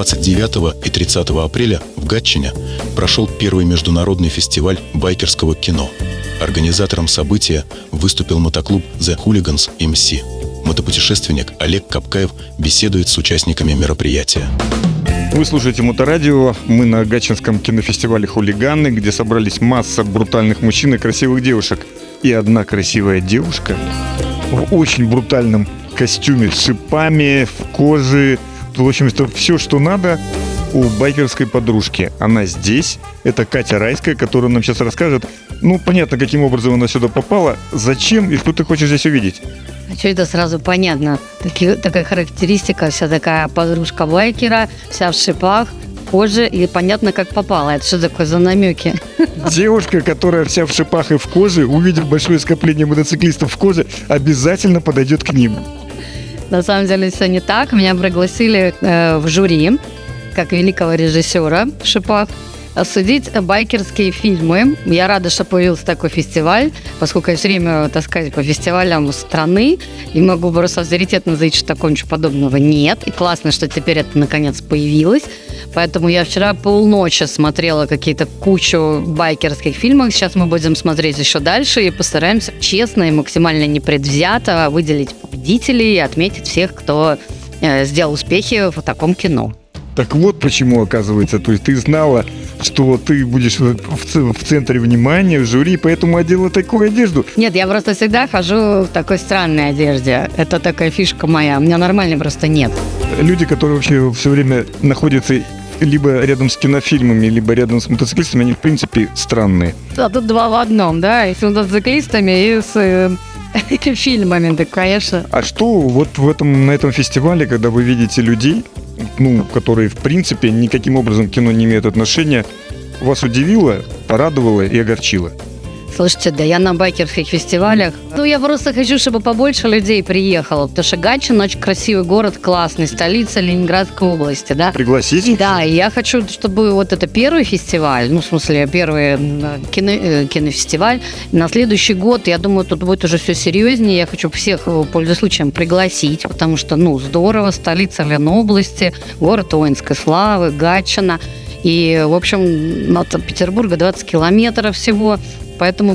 29 и 30 апреля в Гатчине прошел первый международный фестиваль байкерского кино. Организатором события выступил мотоклуб The Hooligans MC. Мотопутешественник Олег Капкаев беседует с участниками мероприятия. Вы слушаете Моторадио. Мы на Гатчинском кинофестивале «Хулиганы», где собрались масса брутальных мужчин и красивых девушек. И одна красивая девушка в очень брутальном костюме с шипами, в коже. В общем, это все, что надо у байкерской подружки. Она здесь. Это Катя Райская, которая нам сейчас расскажет. Ну, понятно, каким образом она сюда попала, зачем и что ты хочешь здесь увидеть. А что это сразу понятно? Таки, такая характеристика, вся такая подружка байкера, вся в шипах, коже, и понятно, как попала. Это что такое за намеки? Девушка, которая вся в шипах и в коже, увидев большое скопление мотоциклистов в коже, обязательно подойдет к ним. На самом деле все не так. Меня пригласили э, в жюри, как великого режиссера в шипах судить байкерские фильмы. Я рада, что появился такой фестиваль, поскольку я все время таскаюсь по фестивалям страны и могу просто авторитетно заявить, что такого ничего подобного нет. И классно, что теперь это наконец появилось. Поэтому я вчера полночи смотрела какие-то кучу байкерских фильмов. Сейчас мы будем смотреть еще дальше и постараемся честно и максимально непредвзято выделить победителей и отметить всех, кто э, сделал успехи в таком кино. Так вот почему, оказывается, то есть ты знала, что ты будешь в, в центре внимания, в жюри, поэтому одела такую одежду. Нет, я просто всегда хожу в такой странной одежде. Это такая фишка моя. У меня нормальной просто нет. Люди, которые вообще все время находятся либо рядом с кинофильмами, либо рядом с мотоциклистами, они, в принципе, странные. А тут два в одном, да, и с мотоциклистами, и с э, фильмами, да, конечно. А что вот в этом, на этом фестивале, когда вы видите людей, ну, которые, в принципе, никаким образом к кино не имеют отношения, вас удивило, порадовало и огорчило? Слушайте, да я на байкерских фестивалях. Ну, я просто хочу, чтобы побольше людей приехало, потому что Гатчин очень красивый город, классный, столица Ленинградской области, да. Пригласите? Да, и я хочу, чтобы вот это первый фестиваль, ну, в смысле, первый кино, э, кинофестиваль, на следующий год, я думаю, тут будет уже все серьезнее, я хочу всех, э, пользуясь случаем, пригласить, потому что, ну, здорово, столица Ленобласти, город воинской славы, Гатчина. И, в общем, от Петербурга 20 километров всего. Поэтому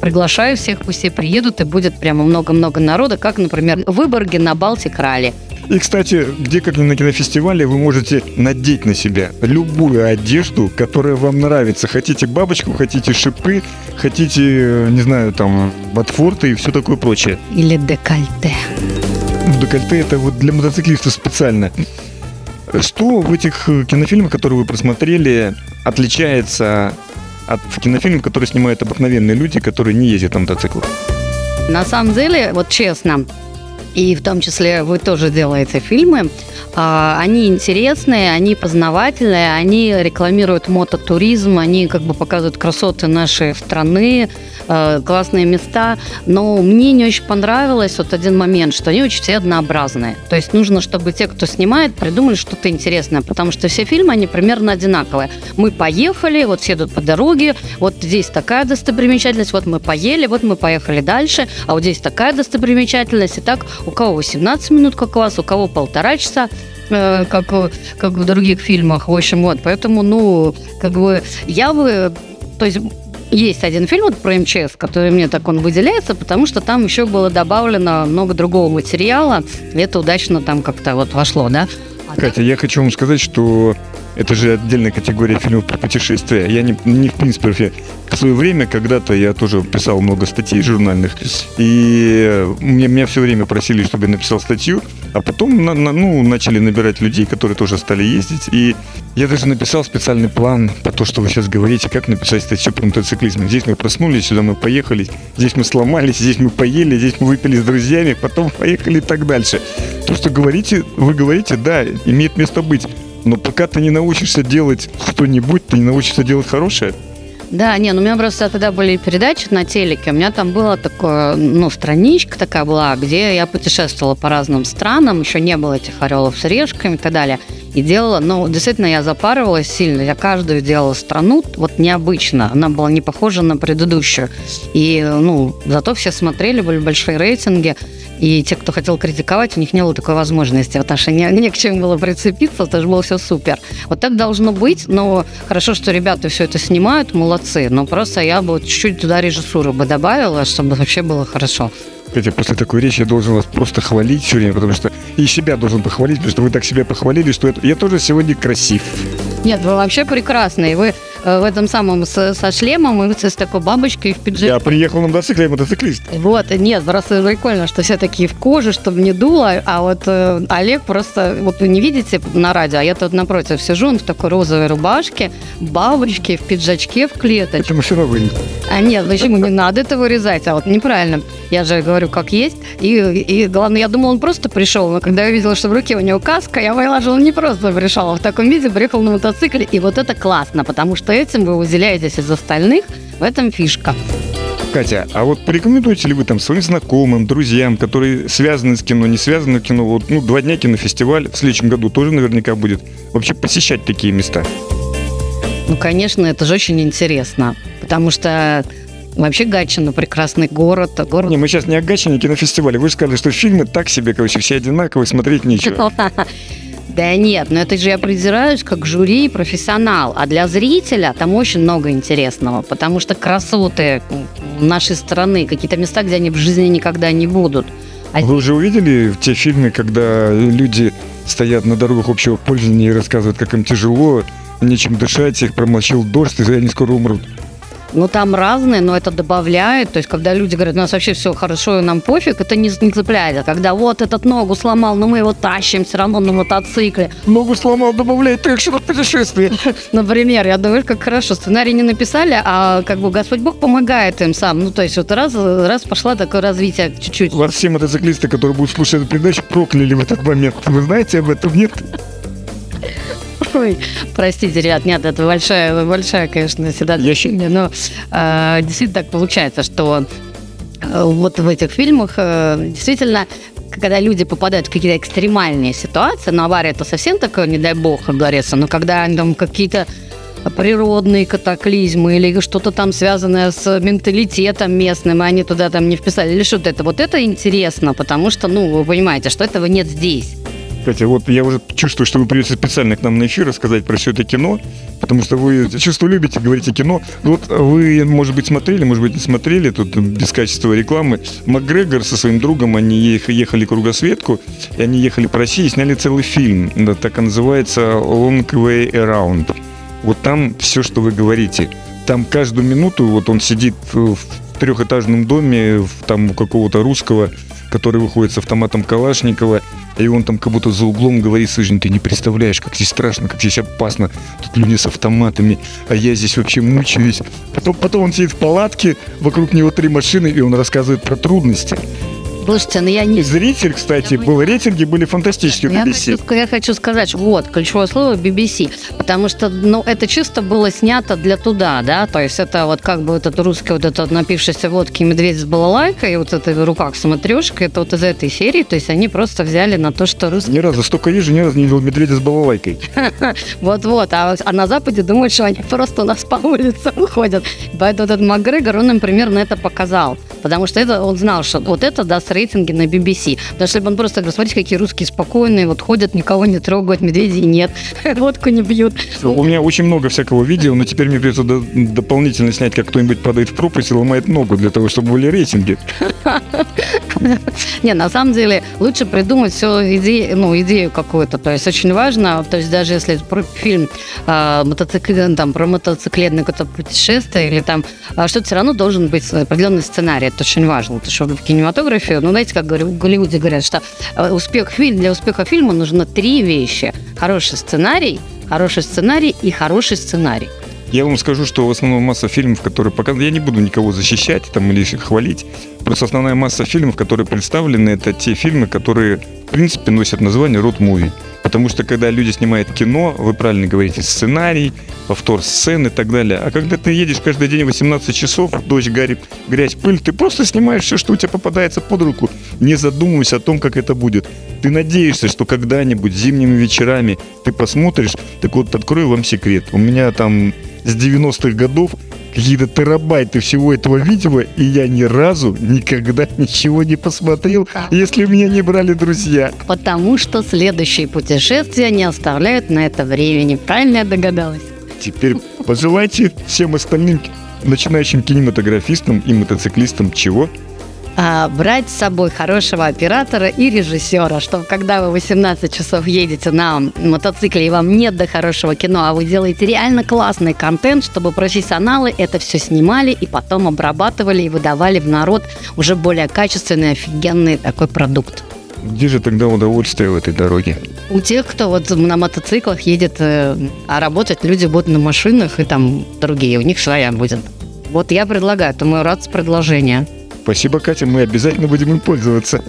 приглашаю всех, пусть все приедут, и будет прямо много-много народа, как, например, в Выборге на Балтик-ралли. И, кстати, где как на кинофестивале вы можете надеть на себя любую одежду, которая вам нравится. Хотите бабочку, хотите шипы, хотите, не знаю, там, ботфорты и все такое прочее. Или декольте. Декольте это вот для мотоциклистов специально. Что в этих кинофильмах, которые вы просмотрели, отличается от кинофильмов, которые снимают обыкновенные люди, которые не ездят на мотоциклах? На самом деле, вот честно, и в том числе вы тоже делаете фильмы, а, они интересные, они познавательные, они рекламируют мототуризм, они как бы показывают красоты нашей страны, э, классные места. Но мне не очень понравилось вот один момент, что они очень все однообразные. То есть нужно, чтобы те, кто снимает, придумали что-то интересное, потому что все фильмы, они примерно одинаковые. Мы поехали, вот все идут по дороге, вот здесь такая достопримечательность, вот мы поели, вот мы поехали дальше, а вот здесь такая достопримечательность. И так у кого 18 минут, как вас, у кого полтора часа. Э, как, как в других фильмах. В общем, вот, поэтому, ну, как бы, я бы, то есть есть один фильм вот про МЧС, который мне так он выделяется, потому что там еще было добавлено много другого материала, и это удачно там как-то вот вошло, да. А Катя, я хочу вам сказать, что это же отдельная категория фильмов про путешествия. Я не, не в принципе, в свое время когда-то я тоже писал много статей журнальных, и мне, меня все время просили, чтобы я написал статью, а потом на, на, ну, начали набирать людей, которые тоже стали ездить, и я даже написал специальный план по то, что вы сейчас говорите, как написать статью про мотоциклизм. Здесь мы проснулись, сюда мы поехали, здесь мы сломались, здесь мы поели, здесь мы выпили с друзьями, потом поехали и так дальше. То, что говорите, вы говорите, да, имеет место быть. Но пока ты не научишься делать что-нибудь, ты не научишься делать хорошее. Да, не, ну у меня просто тогда были передачи на телеке, у меня там была такая, ну, страничка такая была, где я путешествовала по разным странам, еще не было этих орелов с решками и так далее. И делала, но действительно я запарывалась сильно. Я каждую делала страну вот необычно. Она была не похожа на предыдущую. И, ну, зато все смотрели, были большие рейтинги. И те, кто хотел критиковать, у них не было такой возможности, потому что не, не к чему было прицепиться, это же было все супер. Вот так должно быть, но хорошо, что ребята все это снимают, молодцы. Но просто я бы чуть-чуть туда режиссуру бы добавила, чтобы вообще было хорошо. Катя, после такой речи я должен вас просто хвалить все время, потому что и себя должен похвалить, потому что вы так себя похвалили, что это, я тоже сегодня красив. Нет, вы вообще прекрасные. Вы э, в этом самом с, со шлемом и с такой бабочкой в пиджаке. Я приехал на мотоцикле, я мотоциклист. Вот, нет, просто прикольно, что все такие в коже, чтобы не дуло, а вот э, Олег просто, вот вы не видите на радио, а я тут напротив сижу, он в такой розовой рубашке, бабочке, в пиджачке, в клеточке. Это машина вынес. А нет, почему не надо это вырезать? А вот неправильно. Я же говорю, как есть. И, и главное, я думала, он просто пришел. Но когда я увидела, что в руке у него каска, я поняла, что он не просто пришел, а в таком виде приехал на мотоцикле. И вот это классно, потому что этим вы выделяетесь из остальных. В этом фишка. Катя, а вот порекомендуете ли вы там своим знакомым, друзьям, которые связаны с кино, не связаны с кино, вот, ну, два дня кинофестиваль в следующем году тоже наверняка будет, вообще посещать такие места? Ну, конечно, это же очень интересно, потому что Вообще Гатчина прекрасный город. город... Не, мы сейчас не о Гатчине кинофестивале. Вы же сказали, что фильмы так себе, короче, все одинаковые, смотреть нечего. Да нет, но это же я придираюсь как жюри и профессионал. А для зрителя там очень много интересного, потому что красоты нашей страны, какие-то места, где они в жизни никогда не будут. А... Вы уже увидели те фильмы, когда люди стоят на дорогах общего пользования и рассказывают, как им тяжело, нечем дышать, их промочил дождь, и они скоро умрут? Ну, там разные, но это добавляет. То есть, когда люди говорят, у нас вообще все хорошо, и нам пофиг, это не, не цепляет. А когда вот этот ногу сломал, но мы его тащим все равно на мотоцикле. Ногу сломал, добавляет экшена в путешествие. Например, я думаю, как хорошо. Сценарий не написали, а как бы Господь Бог помогает им сам. Ну, то есть, вот раз, раз пошла такое развитие чуть-чуть. Вас все мотоциклисты, которые будут слушать эту передачу, прокляли в этот момент. Вы знаете об этом, нет? Ой, простите, ребят, нет, это большая, большая, конечно, всегда Я но э, действительно так получается, что э, вот в этих фильмах э, действительно когда люди попадают в какие-то экстремальные ситуации, но авария это совсем такое, не дай бог, говорится, но когда там какие-то природные катаклизмы или что-то там связанное с менталитетом местным, и они туда там не вписали, или что-то это. Вот это интересно, потому что, ну, вы понимаете, что этого нет здесь. Катя, вот я уже чувствую, что вы придете специально к нам на эфир рассказать про все это кино, потому что вы чувствую любите говорить о кино. Вот вы, может быть, смотрели, может быть, не смотрели, тут без качества рекламы. Макгрегор со своим другом, они ехали кругосветку, и они ехали по России и сняли целый фильм, да, так и называется «Long Way Around». Вот там все, что вы говорите. Там каждую минуту вот он сидит в трехэтажном доме, там у какого-то русского, который выходит с автоматом Калашникова, и он там как будто за углом говорит, слушай, ты не представляешь, как здесь страшно, как здесь опасно, тут люди с автоматами, а я здесь вообще мучаюсь. Потом, потом он сидит в палатке, вокруг него три машины, и он рассказывает про трудности. Слушайте, ну я не... Зритель, кстати, был, рейтинги были фантастические я BBC. Хочу, я хочу сказать, вот, ключевое слово BBC, потому что, ну, это чисто было снято для туда, да, то есть это вот как бы этот русский, вот этот напившийся водки медведь с балалайкой, и вот это в руках смотрешка, это вот из этой серии, то есть они просто взяли на то, что русский... Ни разу, столько езжу, ни разу не видел медведя с балалайкой. Вот-вот, а, а на Западе думают, что они просто у нас по улице ходят. Поэтому этот Макгрегор, он им примерно это показал, потому что это он знал, что вот это даст рейтинги на BBC. Даже если бы он просто говорил, смотрите, какие русские спокойные, вот ходят, никого не трогают, медведей нет, водку не бьют. У меня очень много всякого видео, но теперь мне придется дополнительно снять, как кто-нибудь падает в пропасть и ломает ногу для того, чтобы были рейтинги. Не, на самом деле лучше придумать все идею, ну, идею какую-то. То есть очень важно, то есть даже если фильм э, мотоцикл, там, про мотоциклетное какое-то путешествие или там э, что-то все равно должен быть определенный сценарий. Это очень важно. Потому что в кинематографе, ну, знаете, как говорю, в Голливуде говорят, что э, успех фильма, для успеха фильма нужно три вещи. Хороший сценарий, хороший сценарий и хороший сценарий. Я вам скажу, что в основном масса фильмов, которые показаны, я не буду никого защищать там или хвалить, просто основная масса фильмов, которые представлены, это те фильмы, которые, в принципе, носят название род муви. Потому что когда люди снимают кино, вы правильно говорите, сценарий, повтор сцены и так далее. А когда ты едешь каждый день 18 часов, дождь, гарь, грязь, пыль, ты просто снимаешь все, что у тебя попадается под руку, не задумываясь о том, как это будет. Ты надеешься, что когда-нибудь зимними вечерами ты посмотришь, так вот открою вам секрет. У меня там с 90-х годов какие-то терабайты всего этого видео, и я ни разу никогда ничего не посмотрел, если меня не брали друзья. Потому что следующие путешествия не оставляют на это времени. Правильно я догадалась? Теперь пожелайте всем остальным начинающим кинематографистам и мотоциклистам чего? А, брать с собой хорошего оператора и режиссера, чтобы когда вы 18 часов едете на мотоцикле и вам нет до хорошего кино, а вы делаете реально классный контент, чтобы профессионалы это все снимали и потом обрабатывали и выдавали в народ уже более качественный, офигенный такой продукт. Где же тогда удовольствие в этой дороге? У тех, кто вот на мотоциклах едет, э, а работать люди будут на машинах и там другие, у них своя будет. Вот я предлагаю, это мой рад с предложения. Спасибо, Катя, мы обязательно будем им пользоваться.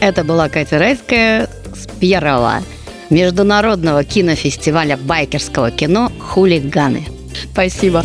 Это была Катя Райская с первого международного кинофестиваля байкерского кино «Хулиганы». Спасибо.